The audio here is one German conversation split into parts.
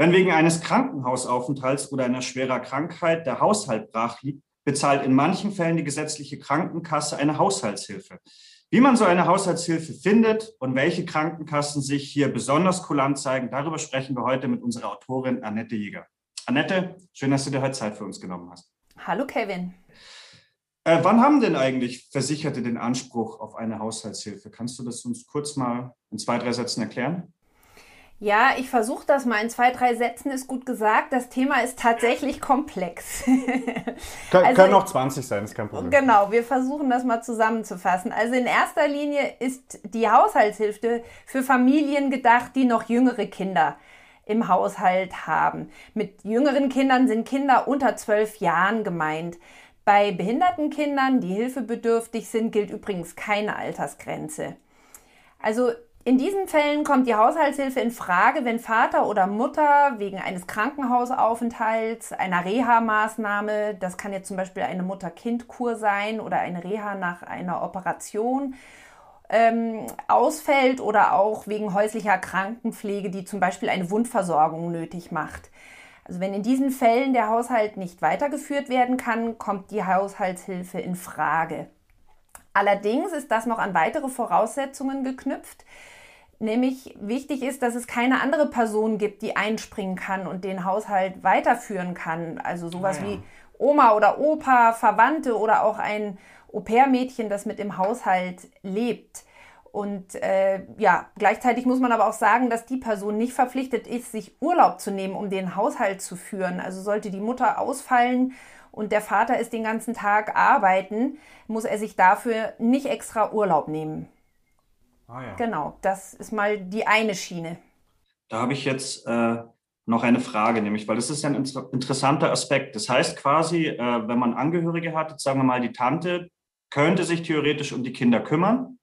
Wenn wegen eines Krankenhausaufenthalts oder einer schwerer Krankheit der Haushalt brach liegt, bezahlt in manchen Fällen die gesetzliche Krankenkasse eine Haushaltshilfe. Wie man so eine Haushaltshilfe findet und welche Krankenkassen sich hier besonders kulant zeigen, darüber sprechen wir heute mit unserer Autorin Annette Jäger. Annette, schön, dass du dir heute Zeit für uns genommen hast. Hallo Kevin. Äh, wann haben denn eigentlich Versicherte den Anspruch auf eine Haushaltshilfe? Kannst du das uns kurz mal in zwei, drei Sätzen erklären? Ja, ich versuche das mal in zwei, drei Sätzen, ist gut gesagt. Das Thema ist tatsächlich komplex. Kön also, können auch 20 sein, ist kein Problem. Genau, wir versuchen das mal zusammenzufassen. Also in erster Linie ist die Haushaltshilfe für Familien gedacht, die noch jüngere Kinder im Haushalt haben. Mit jüngeren Kindern sind Kinder unter zwölf Jahren gemeint. Bei behinderten Kindern, die hilfebedürftig sind, gilt übrigens keine Altersgrenze. Also in diesen Fällen kommt die Haushaltshilfe in Frage, wenn Vater oder Mutter wegen eines Krankenhausaufenthalts, einer Reha-Maßnahme, das kann jetzt zum Beispiel eine Mutter-Kind-Kur sein oder eine Reha nach einer Operation, ähm, ausfällt oder auch wegen häuslicher Krankenpflege, die zum Beispiel eine Wundversorgung nötig macht. Also wenn in diesen Fällen der Haushalt nicht weitergeführt werden kann, kommt die Haushaltshilfe in Frage. Allerdings ist das noch an weitere Voraussetzungen geknüpft. Nämlich wichtig ist, dass es keine andere Person gibt, die einspringen kann und den Haushalt weiterführen kann. Also sowas ah, ja. wie Oma oder Opa, Verwandte oder auch ein Au-pair-Mädchen, das mit im Haushalt lebt. Und äh, ja, gleichzeitig muss man aber auch sagen, dass die Person nicht verpflichtet ist, sich Urlaub zu nehmen, um den Haushalt zu führen. Also sollte die Mutter ausfallen und der Vater ist den ganzen Tag arbeiten, muss er sich dafür nicht extra Urlaub nehmen. Ah, ja. Genau, das ist mal die eine Schiene. Da habe ich jetzt äh, noch eine Frage, nämlich, weil das ist ein interessanter Aspekt. Das heißt quasi, äh, wenn man Angehörige hat, sagen wir mal, die Tante könnte sich theoretisch um die Kinder kümmern.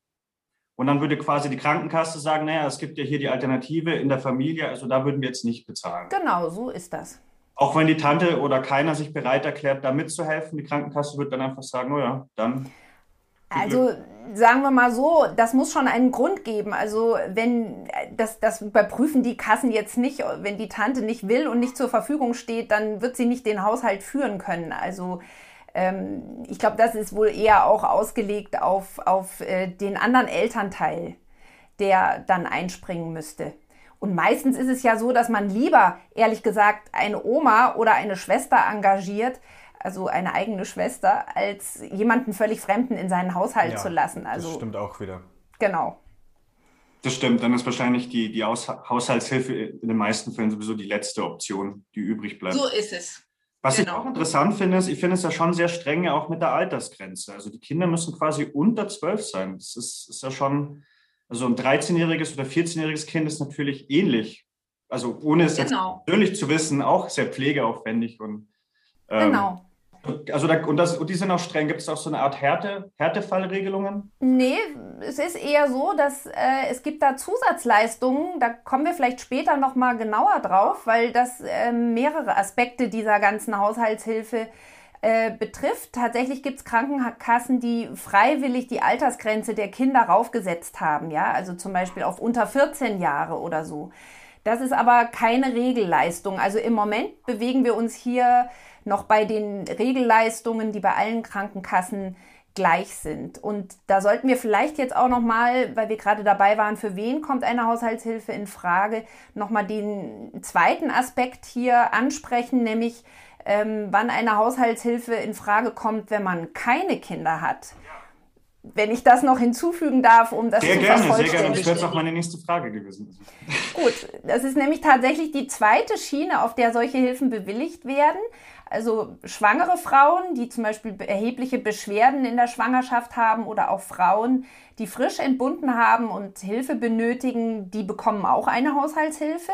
Und dann würde quasi die Krankenkasse sagen, naja, es gibt ja hier die Alternative in der Familie, also da würden wir jetzt nicht bezahlen. Genau, so ist das. Auch wenn die Tante oder keiner sich bereit erklärt, da mitzuhelfen, die Krankenkasse wird dann einfach sagen, oh ja, dann. Also sagen wir mal so, das muss schon einen Grund geben. Also wenn das, das überprüfen die Kassen jetzt nicht, wenn die Tante nicht will und nicht zur Verfügung steht, dann wird sie nicht den Haushalt führen können. Also ähm, ich glaube, das ist wohl eher auch ausgelegt auf, auf äh, den anderen Elternteil, der dann einspringen müsste. Und meistens ist es ja so, dass man lieber, ehrlich gesagt, eine Oma oder eine Schwester engagiert, also eine eigene Schwester, als jemanden völlig Fremden in seinen Haushalt ja, zu lassen. Also, das stimmt auch wieder. Genau. Das stimmt, dann ist wahrscheinlich die, die Aus Haushaltshilfe in den meisten Fällen sowieso die letzte Option, die übrig bleibt. So ist es. Was genau. ich auch interessant finde, ist, ich finde es ja schon sehr streng auch mit der Altersgrenze. Also die Kinder müssen quasi unter zwölf sein. Das ist, ist ja schon, also ein 13-jähriges oder 14-jähriges Kind ist natürlich ähnlich. Also ohne es genau. jetzt persönlich zu wissen, auch sehr pflegeaufwendig und ähm, genau. Also da, und, das, und die sind auch streng. Gibt es auch so eine Art Härte, Härtefallregelungen? Nee, es ist eher so, dass äh, es gibt da Zusatzleistungen. Da kommen wir vielleicht später nochmal genauer drauf, weil das äh, mehrere Aspekte dieser ganzen Haushaltshilfe äh, betrifft. Tatsächlich gibt es Krankenkassen, die freiwillig die Altersgrenze der Kinder raufgesetzt haben, ja, also zum Beispiel auf unter 14 Jahre oder so. Das ist aber keine Regelleistung. Also im Moment bewegen wir uns hier noch bei den Regelleistungen, die bei allen Krankenkassen gleich sind. Und da sollten wir vielleicht jetzt auch noch mal, weil wir gerade dabei waren, für wen kommt eine Haushaltshilfe in Frage, noch mal den zweiten Aspekt hier ansprechen, nämlich ähm, wann eine Haushaltshilfe in Frage kommt, wenn man keine Kinder hat. Wenn ich das noch hinzufügen darf, um das sehr zu gerne, Sehr gerne, das wäre auch meine nächste Frage gewesen. Gut, das ist nämlich tatsächlich die zweite Schiene, auf der solche Hilfen bewilligt werden. Also schwangere Frauen, die zum Beispiel erhebliche Beschwerden in der Schwangerschaft haben oder auch Frauen, die frisch entbunden haben und Hilfe benötigen, die bekommen auch eine Haushaltshilfe.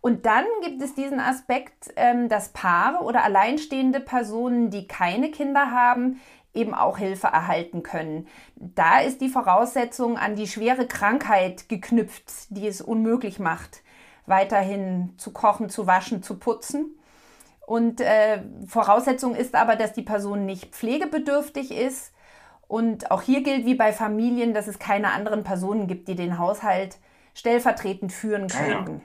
Und dann gibt es diesen Aspekt, ähm, dass Paare oder alleinstehende Personen, die keine Kinder haben, eben auch Hilfe erhalten können. Da ist die Voraussetzung an die schwere Krankheit geknüpft, die es unmöglich macht, weiterhin zu kochen, zu waschen, zu putzen. Und äh, Voraussetzung ist aber, dass die Person nicht pflegebedürftig ist. Und auch hier gilt wie bei Familien, dass es keine anderen Personen gibt, die den Haushalt stellvertretend führen könnten.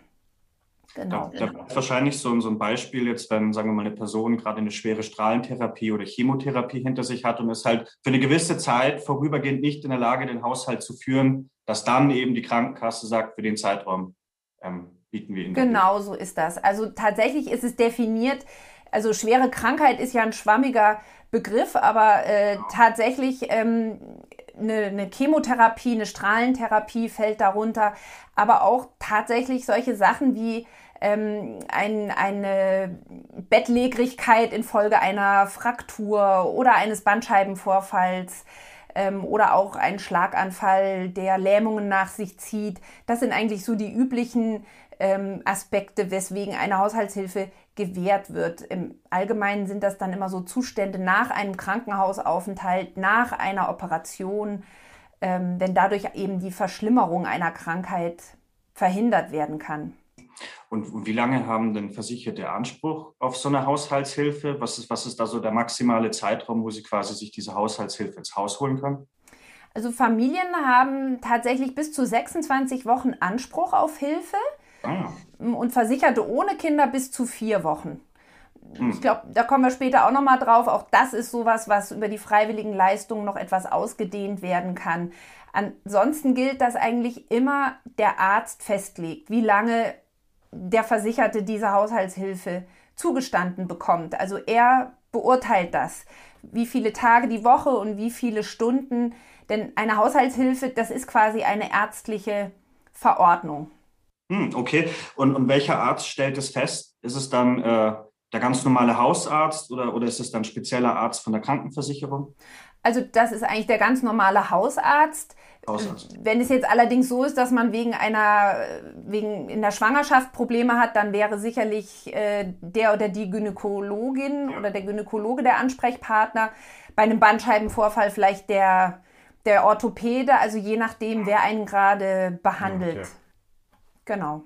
Genau. Da, da ist wahrscheinlich so, so ein Beispiel jetzt, wenn, sagen wir mal, eine Person gerade eine schwere Strahlentherapie oder Chemotherapie hinter sich hat und ist halt für eine gewisse Zeit vorübergehend nicht in der Lage, den Haushalt zu führen, dass dann eben die Krankenkasse sagt, für den Zeitraum ähm, bieten wir Ihnen. Genau so ist das. Also tatsächlich ist es definiert, also schwere Krankheit ist ja ein schwammiger Begriff, aber äh, genau. tatsächlich ähm, eine, eine Chemotherapie, eine Strahlentherapie fällt darunter, aber auch tatsächlich solche Sachen wie ähm, ein, eine Bettlägerigkeit infolge einer Fraktur oder eines Bandscheibenvorfalls ähm, oder auch ein Schlaganfall, der Lähmungen nach sich zieht. Das sind eigentlich so die üblichen ähm, Aspekte, weswegen eine Haushaltshilfe gewährt wird. Im Allgemeinen sind das dann immer so Zustände nach einem Krankenhausaufenthalt, nach einer Operation, ähm, wenn dadurch eben die Verschlimmerung einer Krankheit verhindert werden kann. Und wie lange haben denn Versicherte Anspruch auf so eine Haushaltshilfe? Was ist, was ist da so der maximale Zeitraum, wo sie quasi sich diese Haushaltshilfe ins Haus holen können? Also Familien haben tatsächlich bis zu 26 Wochen Anspruch auf Hilfe ah. und Versicherte ohne Kinder bis zu vier Wochen. Hm. Ich glaube, da kommen wir später auch nochmal drauf. Auch das ist sowas, was über die freiwilligen Leistungen noch etwas ausgedehnt werden kann. Ansonsten gilt, dass eigentlich immer der Arzt festlegt, wie lange der Versicherte diese Haushaltshilfe zugestanden bekommt. Also er beurteilt das, wie viele Tage die Woche und wie viele Stunden. Denn eine Haushaltshilfe, das ist quasi eine ärztliche Verordnung. Hm, okay, und, und welcher Arzt stellt es fest? Ist es dann äh, der ganz normale Hausarzt oder, oder ist es dann spezieller Arzt von der Krankenversicherung? Also das ist eigentlich der ganz normale Hausarzt. Wenn es jetzt allerdings so ist, dass man wegen einer, wegen in der Schwangerschaft Probleme hat, dann wäre sicherlich äh, der oder die Gynäkologin ja. oder der Gynäkologe der Ansprechpartner. Bei einem Bandscheibenvorfall vielleicht der, der Orthopäde, also je nachdem, wer einen gerade behandelt. Okay. Genau.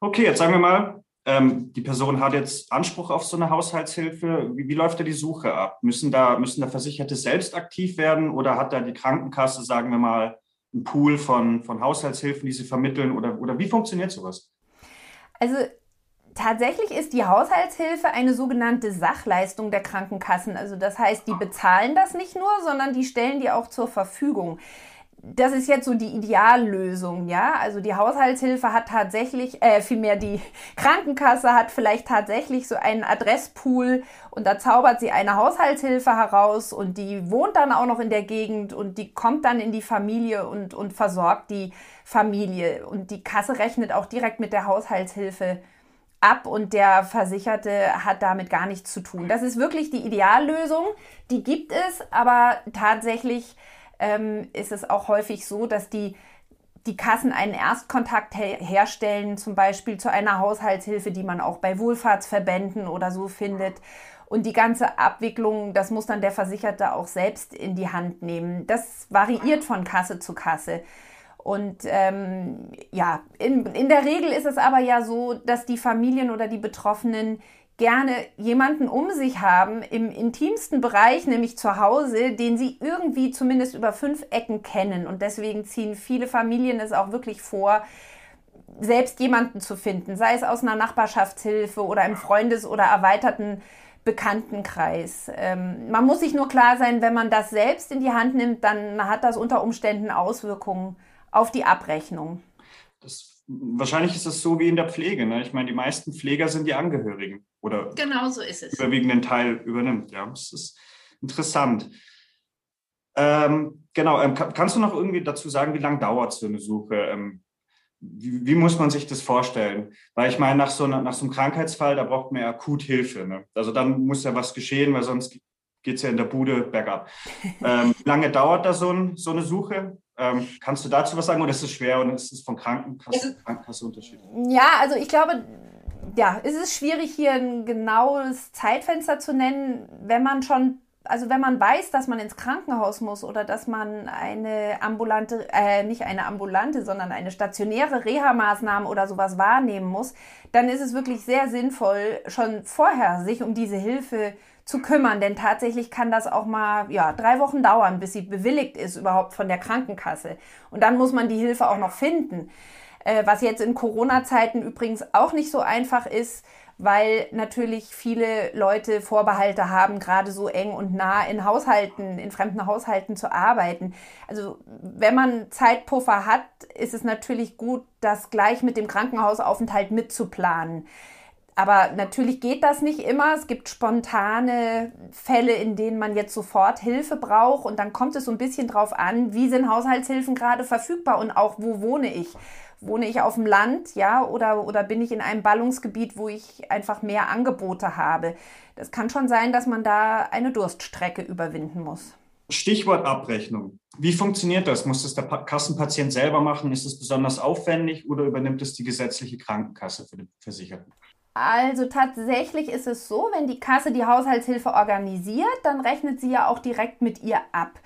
Okay, jetzt sagen wir mal, ähm, die Person hat jetzt Anspruch auf so eine Haushaltshilfe. Wie, wie, läuft da die Suche ab? Müssen da, müssen da Versicherte selbst aktiv werden oder hat da die Krankenkasse, sagen wir mal, einen Pool von, von Haushaltshilfen, die sie vermitteln? Oder, oder wie funktioniert sowas? Also tatsächlich ist die Haushaltshilfe eine sogenannte Sachleistung der Krankenkassen. Also das heißt, die bezahlen das nicht nur, sondern die stellen die auch zur Verfügung das ist jetzt so die Ideallösung, ja. Also die Haushaltshilfe hat tatsächlich, äh, vielmehr die Krankenkasse hat vielleicht tatsächlich so einen Adresspool und da zaubert sie eine Haushaltshilfe heraus und die wohnt dann auch noch in der Gegend und die kommt dann in die Familie und, und versorgt die Familie. Und die Kasse rechnet auch direkt mit der Haushaltshilfe ab und der Versicherte hat damit gar nichts zu tun. Das ist wirklich die Ideallösung. Die gibt es, aber tatsächlich ähm, ist es auch häufig so, dass die, die Kassen einen Erstkontakt her herstellen, zum Beispiel zu einer Haushaltshilfe, die man auch bei Wohlfahrtsverbänden oder so findet. Und die ganze Abwicklung, das muss dann der Versicherte auch selbst in die Hand nehmen. Das variiert von Kasse zu Kasse. Und ähm, ja, in, in der Regel ist es aber ja so, dass die Familien oder die Betroffenen gerne jemanden um sich haben im intimsten Bereich, nämlich zu Hause, den sie irgendwie zumindest über fünf Ecken kennen. Und deswegen ziehen viele Familien es auch wirklich vor, selbst jemanden zu finden, sei es aus einer Nachbarschaftshilfe oder im Freundes- oder erweiterten Bekanntenkreis. Ähm, man muss sich nur klar sein, wenn man das selbst in die Hand nimmt, dann hat das unter Umständen Auswirkungen auf die Abrechnung. Das wahrscheinlich ist es so wie in der Pflege. Ne? Ich meine, die meisten Pfleger sind die Angehörigen oder genau so ist es. überwiegenden Teil übernimmt. Ja, das ist interessant. Ähm, genau, ähm, kannst du noch irgendwie dazu sagen, wie lange dauert so eine Suche? Ähm, wie, wie, muss man sich das vorstellen? Weil ich meine, nach so, einer, nach so einem Krankheitsfall, da braucht man ja akut Hilfe. Ne? Also dann muss ja was geschehen, weil sonst geht es ja in der Bude bergab. Ähm, wie lange dauert da so, ein, so eine Suche? Ähm, kannst du dazu was sagen oder ist es schwer und ist es von Krankenkasse, also, Krankenkasse unterschiedlich? Ja, also ich glaube, ja, es ist schwierig hier ein genaues Zeitfenster zu nennen, wenn man schon, also wenn man weiß, dass man ins Krankenhaus muss oder dass man eine ambulante, äh, nicht eine ambulante, sondern eine stationäre Reha-Maßnahme oder sowas wahrnehmen muss, dann ist es wirklich sehr sinnvoll, schon vorher sich um diese Hilfe zu kümmern, denn tatsächlich kann das auch mal ja, drei Wochen dauern, bis sie bewilligt ist überhaupt von der Krankenkasse. Und dann muss man die Hilfe auch noch finden. Äh, was jetzt in Corona-Zeiten übrigens auch nicht so einfach ist, weil natürlich viele Leute Vorbehalte haben, gerade so eng und nah in Haushalten, in fremden Haushalten zu arbeiten. Also wenn man Zeitpuffer hat, ist es natürlich gut, das gleich mit dem Krankenhausaufenthalt mitzuplanen. Aber natürlich geht das nicht immer. Es gibt spontane Fälle, in denen man jetzt sofort Hilfe braucht. Und dann kommt es so ein bisschen drauf an, wie sind Haushaltshilfen gerade verfügbar und auch wo wohne ich. Wohne ich auf dem Land, ja, oder, oder bin ich in einem Ballungsgebiet, wo ich einfach mehr Angebote habe? Das kann schon sein, dass man da eine Durststrecke überwinden muss. Stichwort Abrechnung. Wie funktioniert das? Muss das der Kassenpatient selber machen? Ist es besonders aufwendig oder übernimmt es die gesetzliche Krankenkasse für den Versicherten? Also tatsächlich ist es so, wenn die Kasse die Haushaltshilfe organisiert, dann rechnet sie ja auch direkt mit ihr ab.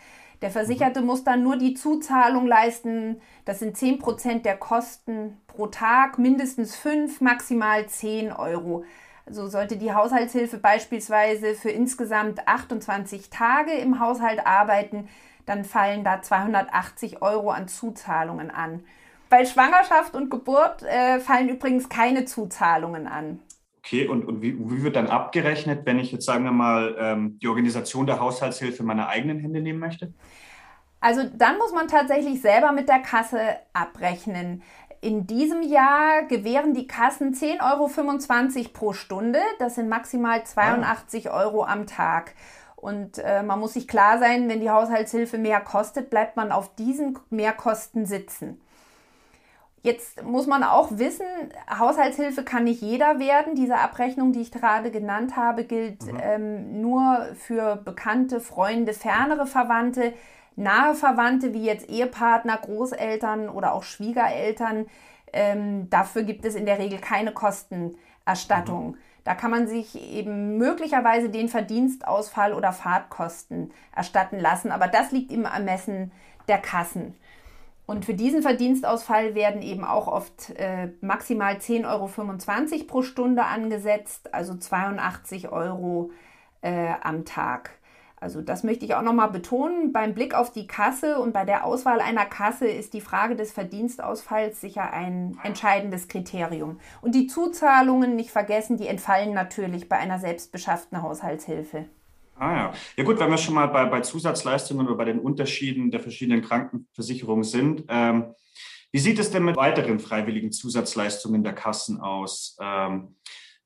Der Versicherte mhm. muss dann nur die Zuzahlung leisten. Das sind 10 Prozent der Kosten pro Tag, mindestens 5, maximal 10 Euro. Also sollte die Haushaltshilfe beispielsweise für insgesamt 28 Tage im Haushalt arbeiten, dann fallen da 280 Euro an Zuzahlungen an. Bei Schwangerschaft und Geburt äh, fallen übrigens keine Zuzahlungen an. Okay, und, und wie, wie, wird dann abgerechnet, wenn ich jetzt, sagen wir mal, ähm, die Organisation der Haushaltshilfe in meine eigenen Hände nehmen möchte? Also dann muss man tatsächlich selber mit der Kasse abrechnen. In diesem Jahr gewähren die Kassen 10,25 Euro pro Stunde. Das sind maximal 82 ah. Euro am Tag. Und äh, man muss sich klar sein, wenn die Haushaltshilfe mehr kostet, bleibt man auf diesen Mehrkosten sitzen. Jetzt muss man auch wissen, Haushaltshilfe kann nicht jeder werden. Diese Abrechnung, die ich gerade genannt habe, gilt mhm. ähm, nur für bekannte Freunde, fernere Verwandte, nahe Verwandte wie jetzt Ehepartner, Großeltern oder auch Schwiegereltern. Ähm, dafür gibt es in der Regel keine Kostenerstattung. Mhm. Da kann man sich eben möglicherweise den Verdienstausfall oder Fahrtkosten erstatten lassen, aber das liegt im Ermessen der Kassen. Und für diesen Verdienstausfall werden eben auch oft äh, maximal 10,25 Euro pro Stunde angesetzt, also 82 Euro äh, am Tag. Also das möchte ich auch nochmal betonen. Beim Blick auf die Kasse und bei der Auswahl einer Kasse ist die Frage des Verdienstausfalls sicher ein entscheidendes Kriterium. Und die Zuzahlungen, nicht vergessen, die entfallen natürlich bei einer selbstbeschafften Haushaltshilfe. Ah ja. Ja gut, wenn wir schon mal bei, bei Zusatzleistungen oder bei den Unterschieden der verschiedenen Krankenversicherungen sind. Ähm, wie sieht es denn mit weiteren freiwilligen Zusatzleistungen der Kassen aus? Ähm,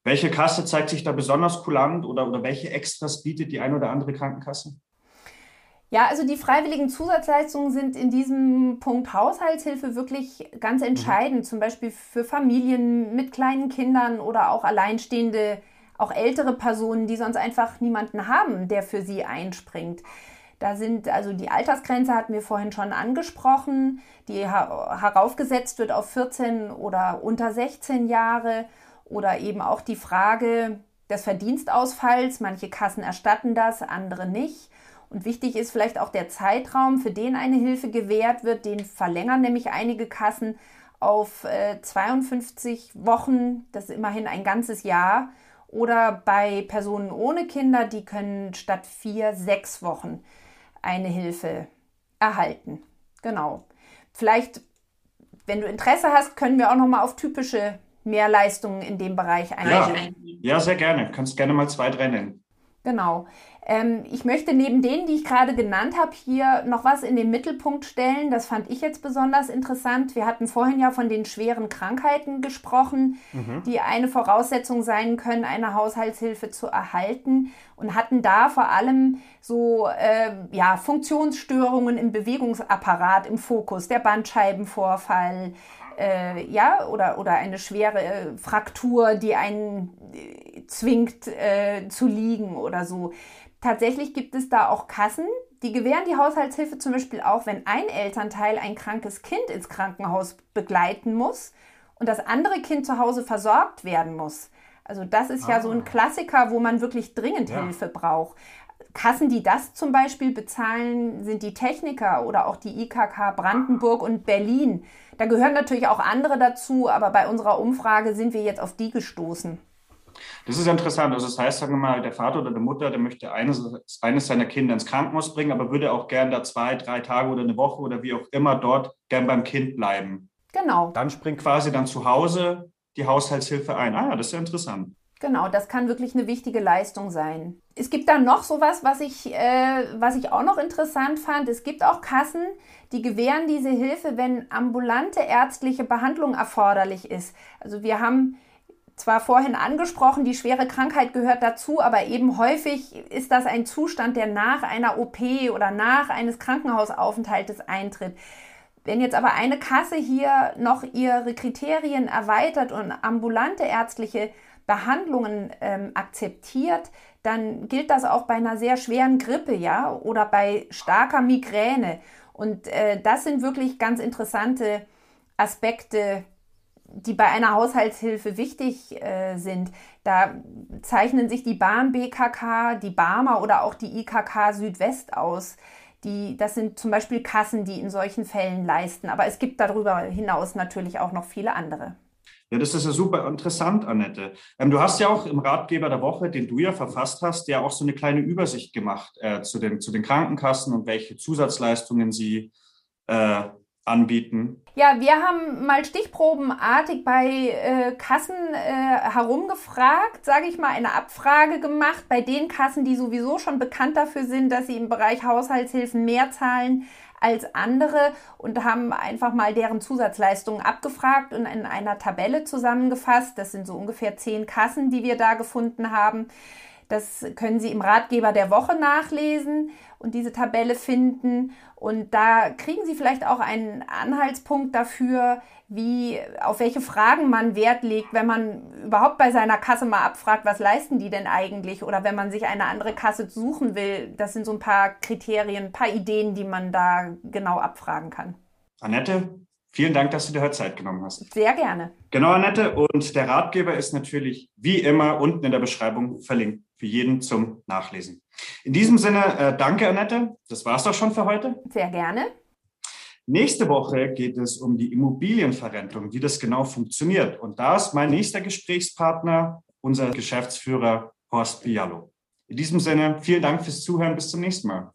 welche Kasse zeigt sich da besonders kulant oder, oder welche Extras bietet die eine oder andere Krankenkasse? Ja, also die freiwilligen Zusatzleistungen sind in diesem Punkt Haushaltshilfe wirklich ganz mhm. entscheidend, mhm. zum Beispiel für Familien mit kleinen Kindern oder auch alleinstehende auch ältere Personen, die sonst einfach niemanden haben, der für sie einspringt. Da sind also die Altersgrenze hatten wir vorhin schon angesprochen, die heraufgesetzt wird auf 14 oder unter 16 Jahre oder eben auch die Frage des Verdienstausfalls. Manche Kassen erstatten das, andere nicht. Und wichtig ist vielleicht auch der Zeitraum, für den eine Hilfe gewährt wird. Den verlängern nämlich einige Kassen auf äh, 52 Wochen. Das ist immerhin ein ganzes Jahr. Oder bei Personen ohne Kinder, die können statt vier, sechs Wochen eine Hilfe erhalten. Genau. Vielleicht, wenn du Interesse hast, können wir auch noch mal auf typische Mehrleistungen in dem Bereich eingehen. Ja, ja sehr gerne. Kannst gerne mal zwei, drei nennen. Genau. Ähm, ich möchte neben denen, die ich gerade genannt habe, hier noch was in den Mittelpunkt stellen. Das fand ich jetzt besonders interessant. Wir hatten vorhin ja von den schweren Krankheiten gesprochen, mhm. die eine Voraussetzung sein können, eine Haushaltshilfe zu erhalten und hatten da vor allem so äh, ja, Funktionsstörungen im Bewegungsapparat im Fokus, der Bandscheibenvorfall, äh, ja, oder, oder eine schwere äh, Fraktur, die einen äh, zwingt äh, zu liegen oder so. Tatsächlich gibt es da auch Kassen, die gewähren die Haushaltshilfe zum Beispiel auch, wenn ein Elternteil ein krankes Kind ins Krankenhaus begleiten muss und das andere Kind zu Hause versorgt werden muss. Also das ist ah. ja so ein ah. Klassiker, wo man wirklich dringend ja. Hilfe braucht. Kassen, die das zum Beispiel bezahlen, sind die Techniker oder auch die IKK Brandenburg und Berlin. Da gehören natürlich auch andere dazu, aber bei unserer Umfrage sind wir jetzt auf die gestoßen. Das ist interessant. Also das heißt, sagen wir mal, der Vater oder die Mutter, der möchte eines, eines seiner Kinder ins Krankenhaus bringen, aber würde auch gern da zwei, drei Tage oder eine Woche oder wie auch immer dort gern beim Kind bleiben. Genau. Dann springt quasi dann zu Hause die Haushaltshilfe ein. Ah ja, das ist ja interessant. Genau, das kann wirklich eine wichtige Leistung sein. Es gibt dann noch sowas, was ich, äh, was ich auch noch interessant fand. Es gibt auch Kassen, die gewähren diese Hilfe, wenn ambulante ärztliche Behandlung erforderlich ist. Also wir haben zwar vorhin angesprochen, die schwere Krankheit gehört dazu, aber eben häufig ist das ein Zustand, der nach einer OP oder nach eines Krankenhausaufenthaltes eintritt. Wenn jetzt aber eine Kasse hier noch ihre Kriterien erweitert und ambulante ärztliche Behandlungen ähm, akzeptiert, dann gilt das auch bei einer sehr schweren Grippe, ja, oder bei starker Migräne. Und äh, das sind wirklich ganz interessante Aspekte, die bei einer Haushaltshilfe wichtig äh, sind. Da zeichnen sich die Bahn BKK, die Barmer oder auch die IKK Südwest aus. Die, das sind zum Beispiel Kassen, die in solchen Fällen leisten. Aber es gibt darüber hinaus natürlich auch noch viele andere. Ja, das ist ja super interessant, Annette. Ähm, du hast ja auch im Ratgeber der Woche, den du ja verfasst hast, ja auch so eine kleine Übersicht gemacht äh, zu, den, zu den Krankenkassen und welche Zusatzleistungen sie äh, anbieten? Ja, wir haben mal stichprobenartig bei äh, Kassen äh, herumgefragt, sage ich mal, eine Abfrage gemacht bei den Kassen, die sowieso schon bekannt dafür sind, dass sie im Bereich Haushaltshilfen mehr zahlen als andere und haben einfach mal deren Zusatzleistungen abgefragt und in einer Tabelle zusammengefasst. Das sind so ungefähr zehn Kassen, die wir da gefunden haben. Das können Sie im Ratgeber der Woche nachlesen und diese Tabelle finden. Und da kriegen Sie vielleicht auch einen Anhaltspunkt dafür, wie, auf welche Fragen man Wert legt, wenn man überhaupt bei seiner Kasse mal abfragt, was leisten die denn eigentlich? Oder wenn man sich eine andere Kasse suchen will. Das sind so ein paar Kriterien, ein paar Ideen, die man da genau abfragen kann. Annette, Vielen Dank, dass du dir heute Zeit genommen hast. Sehr gerne. Genau, Annette. Und der Ratgeber ist natürlich wie immer unten in der Beschreibung verlinkt für jeden zum Nachlesen. In diesem Sinne, äh, danke, Annette. Das war's doch schon für heute. Sehr gerne. Nächste Woche geht es um die Immobilienverrentung, wie das genau funktioniert. Und da ist mein nächster Gesprächspartner unser Geschäftsführer Horst Bialo. In diesem Sinne, vielen Dank fürs Zuhören. Bis zum nächsten Mal.